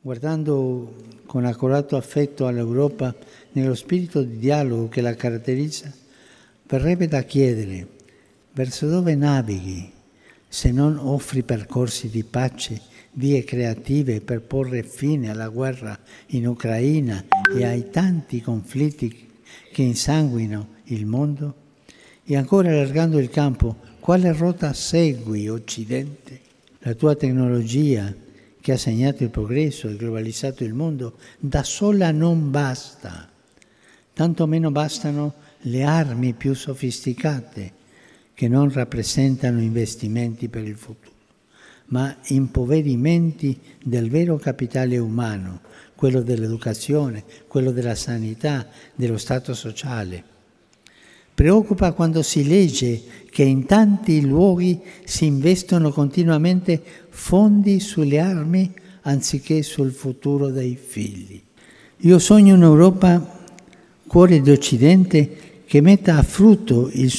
Guardando con accorato affetto all'Europa nello spirito di dialogo che la caratterizza, verrebbe da chiedere verso dove navighi se non offri percorsi di pace, vie creative per porre fine alla guerra in Ucraina e ai tanti conflitti che insanguino il mondo? E ancora allargando il campo, quale rotta segui, Occidente? La tua tecnologia, che ha segnato il progresso e globalizzato il mondo, da sola non basta. Tanto meno bastano le armi più sofisticate, che non rappresentano investimenti per il futuro, ma impoverimenti del vero capitale umano, quello dell'educazione, quello della sanità, dello stato sociale. Preoccupa quando si legge che in tanti luoghi si investono continuamente fondi sulle armi anziché sul futuro dei figli. Io sogno un'Europa, cuore d'Occidente, che metta a frutto il